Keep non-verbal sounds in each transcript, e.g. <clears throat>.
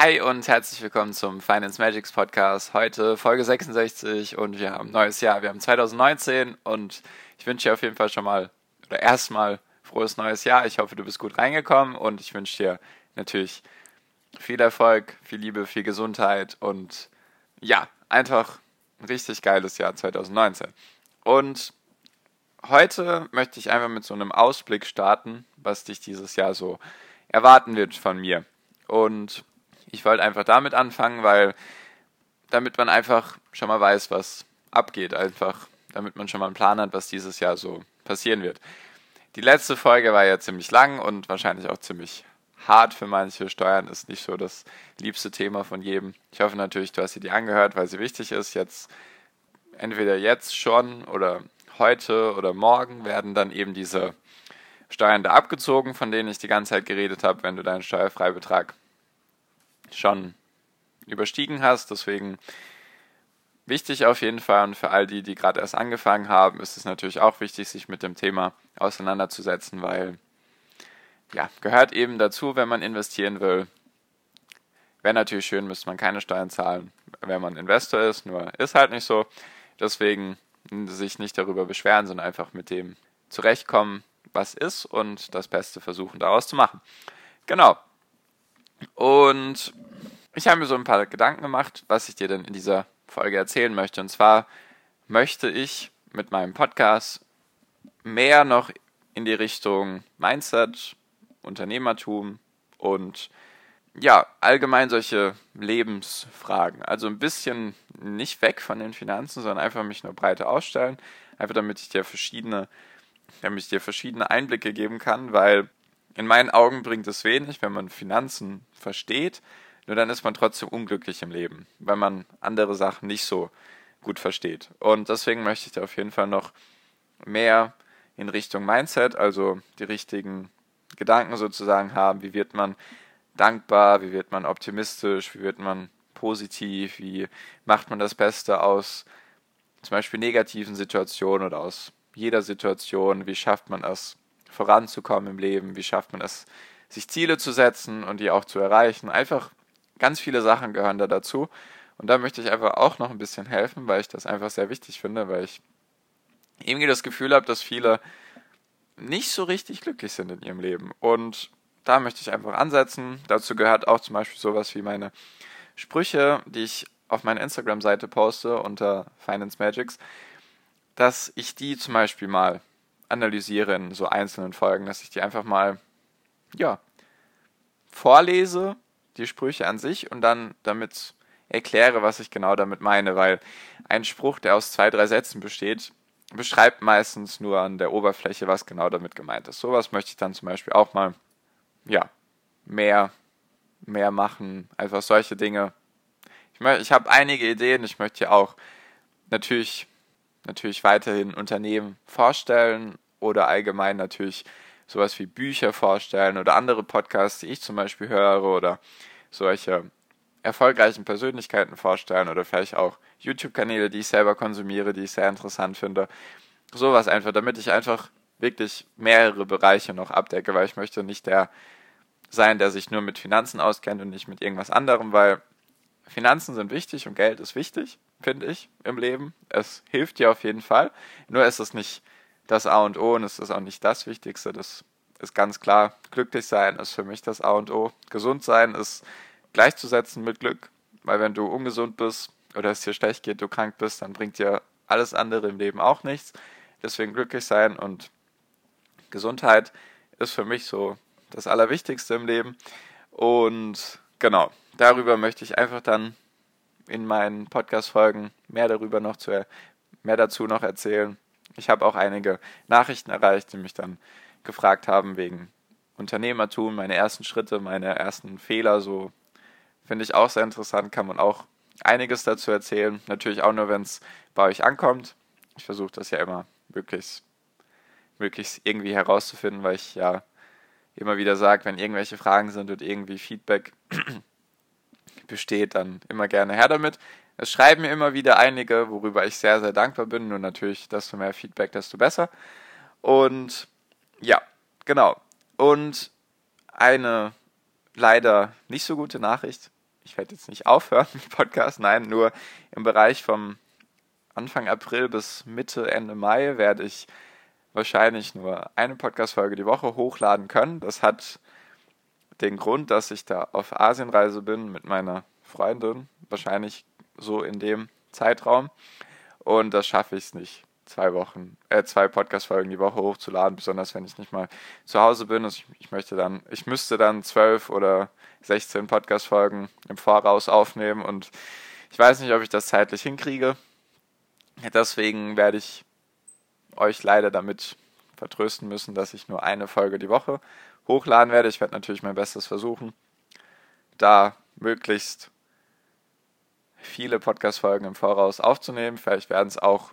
Hi und herzlich willkommen zum Finance Magics Podcast. Heute Folge 66 und wir haben neues Jahr. Wir haben 2019 und ich wünsche dir auf jeden Fall schon mal oder erstmal frohes neues Jahr. Ich hoffe, du bist gut reingekommen und ich wünsche dir natürlich viel Erfolg, viel Liebe, viel Gesundheit und ja, einfach ein richtig geiles Jahr 2019. Und heute möchte ich einfach mit so einem Ausblick starten, was dich dieses Jahr so erwarten wird von mir. Und ich wollte einfach damit anfangen, weil damit man einfach schon mal weiß, was abgeht, einfach damit man schon mal einen Plan hat, was dieses Jahr so passieren wird. Die letzte Folge war ja ziemlich lang und wahrscheinlich auch ziemlich hart für manche. Steuern ist nicht so das liebste Thema von jedem. Ich hoffe natürlich, du hast sie dir angehört, weil sie wichtig ist. Jetzt entweder jetzt schon oder heute oder morgen werden dann eben diese Steuern da abgezogen, von denen ich die ganze Zeit geredet habe, wenn du deinen Steuerfreibetrag schon überstiegen hast. Deswegen wichtig auf jeden Fall und für all die, die gerade erst angefangen haben, ist es natürlich auch wichtig, sich mit dem Thema auseinanderzusetzen, weil ja, gehört eben dazu, wenn man investieren will. Wäre natürlich schön, müsste man keine Steuern zahlen, wenn man Investor ist, nur ist halt nicht so. Deswegen sich nicht darüber beschweren, sondern einfach mit dem zurechtkommen, was ist und das Beste versuchen daraus zu machen. Genau. Und ich habe mir so ein paar Gedanken gemacht, was ich dir denn in dieser Folge erzählen möchte. Und zwar möchte ich mit meinem Podcast mehr noch in die Richtung Mindset, Unternehmertum und ja, allgemein solche Lebensfragen. Also ein bisschen nicht weg von den Finanzen, sondern einfach mich nur breiter ausstellen. Einfach damit ich dir verschiedene, damit ich dir verschiedene Einblicke geben kann, weil in meinen Augen bringt es wenig, wenn man Finanzen versteht, nur dann ist man trotzdem unglücklich im Leben, weil man andere Sachen nicht so gut versteht. Und deswegen möchte ich da auf jeden Fall noch mehr in Richtung Mindset, also die richtigen Gedanken sozusagen haben. Wie wird man dankbar? Wie wird man optimistisch? Wie wird man positiv? Wie macht man das Beste aus zum Beispiel negativen Situationen oder aus jeder Situation? Wie schafft man es, voranzukommen im Leben? Wie schafft man es, sich Ziele zu setzen und die auch zu erreichen? Einfach ganz viele Sachen gehören da dazu. Und da möchte ich einfach auch noch ein bisschen helfen, weil ich das einfach sehr wichtig finde, weil ich irgendwie das Gefühl habe, dass viele nicht so richtig glücklich sind in ihrem Leben. Und da möchte ich einfach ansetzen. Dazu gehört auch zum Beispiel sowas wie meine Sprüche, die ich auf meiner Instagram-Seite poste unter Finance Magics, dass ich die zum Beispiel mal analysiere in so einzelnen Folgen, dass ich die einfach mal, ja, vorlese, die Sprüche an sich, und dann damit erkläre, was ich genau damit meine, weil ein Spruch, der aus zwei, drei Sätzen besteht, beschreibt meistens nur an der Oberfläche, was genau damit gemeint ist. Sowas möchte ich dann zum Beispiel auch mal, ja, mehr, mehr machen, einfach solche Dinge. Ich, ich habe einige Ideen, ich möchte ja auch natürlich natürlich weiterhin Unternehmen vorstellen oder allgemein natürlich sowas wie Bücher vorstellen oder andere Podcasts, die ich zum Beispiel höre oder solche erfolgreichen Persönlichkeiten vorstellen oder vielleicht auch YouTube-Kanäle, die ich selber konsumiere, die ich sehr interessant finde. Sowas einfach, damit ich einfach wirklich mehrere Bereiche noch abdecke, weil ich möchte nicht der sein, der sich nur mit Finanzen auskennt und nicht mit irgendwas anderem, weil Finanzen sind wichtig und Geld ist wichtig, finde ich, im Leben. Es hilft dir auf jeden Fall. Nur ist es nicht das A und O und es ist auch nicht das Wichtigste. Das ist ganz klar. Glücklich sein ist für mich das A und O. Gesund sein ist gleichzusetzen mit Glück, weil wenn du ungesund bist oder es dir schlecht geht, du krank bist, dann bringt dir alles andere im Leben auch nichts. Deswegen glücklich sein und Gesundheit ist für mich so das Allerwichtigste im Leben. Und genau, darüber möchte ich einfach dann in meinen Podcast-Folgen mehr darüber noch zu, mehr dazu noch erzählen. Ich habe auch einige Nachrichten erreicht, die mich dann gefragt haben wegen Unternehmertum, meine ersten Schritte, meine ersten Fehler so Finde ich auch sehr interessant, kann man auch einiges dazu erzählen. Natürlich auch nur, wenn es bei euch ankommt. Ich versuche das ja immer möglichst, möglichst irgendwie herauszufinden, weil ich ja immer wieder sage, wenn irgendwelche Fragen sind und irgendwie Feedback besteht, dann immer gerne her damit. Es schreiben mir immer wieder einige, worüber ich sehr, sehr dankbar bin. Nur natürlich, desto mehr Feedback, desto besser. Und ja, genau. Und eine leider nicht so gute Nachricht. Ich werde jetzt nicht aufhören mit Podcast, nein, nur im Bereich vom Anfang April bis Mitte, Ende Mai werde ich wahrscheinlich nur eine Podcast-Folge die Woche hochladen können. Das hat den Grund, dass ich da auf Asienreise bin mit meiner Freundin, wahrscheinlich so in dem Zeitraum. Und das schaffe ich es nicht, zwei Wochen, äh, zwei Podcast-Folgen die Woche hochzuladen, besonders wenn ich nicht mal zu Hause bin. Also ich, ich möchte dann, ich müsste dann zwölf oder 16 Podcast-Folgen im Voraus aufnehmen und ich weiß nicht, ob ich das zeitlich hinkriege. Deswegen werde ich euch leider damit vertrösten müssen, dass ich nur eine Folge die Woche hochladen werde. Ich werde natürlich mein Bestes versuchen, da möglichst viele Podcast-Folgen im Voraus aufzunehmen. Vielleicht werden es auch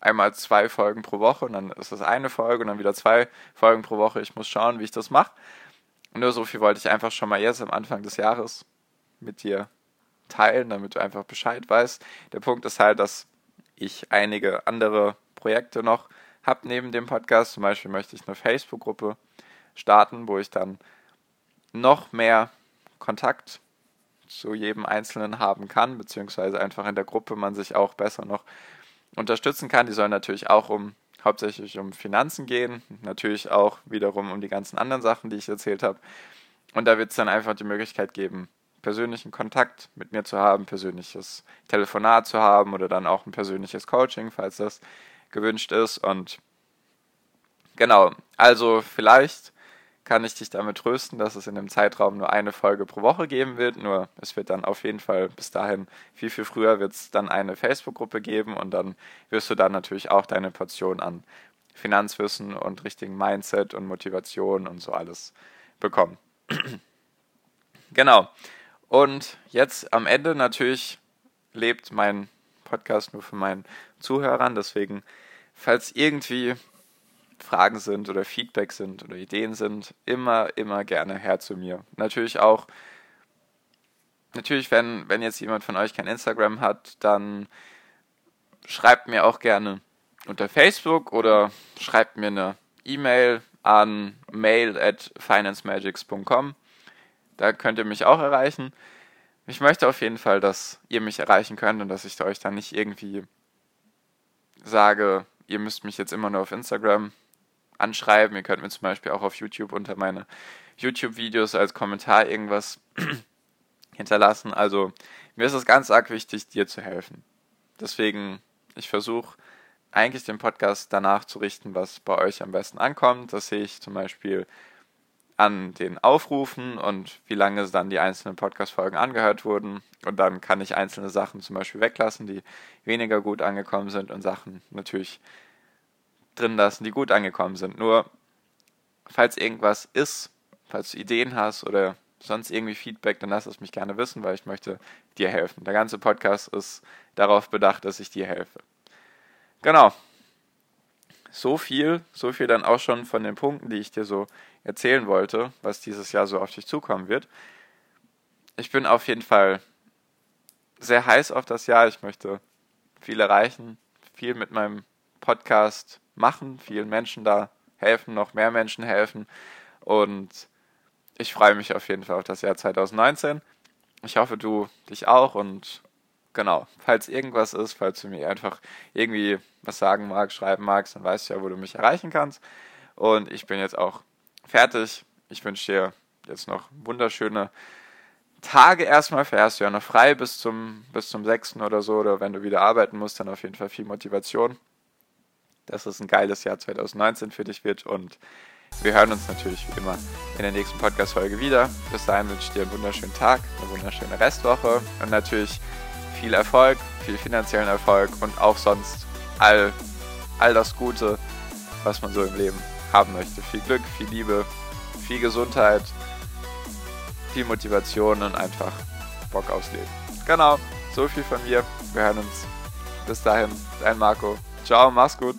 einmal zwei Folgen pro Woche und dann ist es eine Folge und dann wieder zwei Folgen pro Woche. Ich muss schauen, wie ich das mache. Nur so viel wollte ich einfach schon mal jetzt am Anfang des Jahres mit dir teilen, damit du einfach Bescheid weißt. Der Punkt ist halt, dass ich einige andere Projekte noch habe neben dem Podcast. Zum Beispiel möchte ich eine Facebook-Gruppe starten, wo ich dann noch mehr Kontakt zu jedem Einzelnen haben kann, beziehungsweise einfach in der Gruppe man sich auch besser noch unterstützen kann. Die soll natürlich auch um hauptsächlich um Finanzen gehen, natürlich auch wiederum um die ganzen anderen Sachen, die ich erzählt habe. Und da wird es dann einfach die Möglichkeit geben, persönlichen Kontakt mit mir zu haben, persönliches Telefonat zu haben oder dann auch ein persönliches Coaching, falls das gewünscht ist. Und genau, also vielleicht kann ich dich damit trösten, dass es in dem Zeitraum nur eine Folge pro Woche geben wird. Nur es wird dann auf jeden Fall bis dahin viel, viel früher wird es dann eine Facebook-Gruppe geben und dann wirst du dann natürlich auch deine Portion an Finanzwissen und richtigen Mindset und Motivation und so alles bekommen. <clears throat> genau. Und jetzt am Ende natürlich lebt mein Podcast nur für meinen Zuhörern. Deswegen, falls irgendwie Fragen sind oder Feedback sind oder Ideen sind, immer, immer gerne her zu mir. Natürlich auch, natürlich, wenn, wenn jetzt jemand von euch kein Instagram hat, dann schreibt mir auch gerne unter Facebook oder schreibt mir eine E-Mail an mail at financemagics.com. Da könnt ihr mich auch erreichen. Ich möchte auf jeden Fall, dass ihr mich erreichen könnt und dass ich euch dann nicht irgendwie sage, ihr müsst mich jetzt immer nur auf Instagram anschreiben. Ihr könnt mir zum Beispiel auch auf YouTube unter meine YouTube-Videos als Kommentar irgendwas <clears throat> hinterlassen. Also mir ist es ganz arg wichtig, dir zu helfen. Deswegen, ich versuche eigentlich den Podcast danach zu richten, was bei euch am besten ankommt. Das sehe ich zum Beispiel an den Aufrufen und wie lange dann die einzelnen Podcast-Folgen angehört wurden. Und dann kann ich einzelne Sachen zum Beispiel weglassen, die weniger gut angekommen sind und Sachen natürlich drin lassen, die gut angekommen sind. Nur, falls irgendwas ist, falls du Ideen hast oder sonst irgendwie Feedback, dann lass es mich gerne wissen, weil ich möchte dir helfen. Der ganze Podcast ist darauf bedacht, dass ich dir helfe. Genau. So viel, so viel dann auch schon von den Punkten, die ich dir so erzählen wollte, was dieses Jahr so auf dich zukommen wird. Ich bin auf jeden Fall sehr heiß auf das Jahr. Ich möchte viel erreichen, viel mit meinem Podcast machen, vielen Menschen da helfen, noch mehr Menschen helfen. Und ich freue mich auf jeden Fall auf das Jahr 2019. Ich hoffe, du dich auch. Und genau, falls irgendwas ist, falls du mir einfach irgendwie was sagen magst, schreiben magst, dann weißt du ja, wo du mich erreichen kannst. Und ich bin jetzt auch fertig. Ich wünsche dir jetzt noch wunderschöne Tage erstmal. Fährst du ja noch frei bis zum, bis zum 6. oder so. Oder wenn du wieder arbeiten musst, dann auf jeden Fall viel Motivation dass es ein geiles Jahr 2019 für dich wird und wir hören uns natürlich wie immer in der nächsten Podcast-Folge wieder. Bis dahin wünsche ich dir einen wunderschönen Tag, eine wunderschöne Restwoche und natürlich viel Erfolg, viel finanziellen Erfolg und auch sonst all, all das Gute, was man so im Leben haben möchte. Viel Glück, viel Liebe, viel Gesundheit, viel Motivation und einfach Bock aufs Leben. Genau, so viel von mir. Wir hören uns. Bis dahin, dein Marco. Ciao, mach's gut.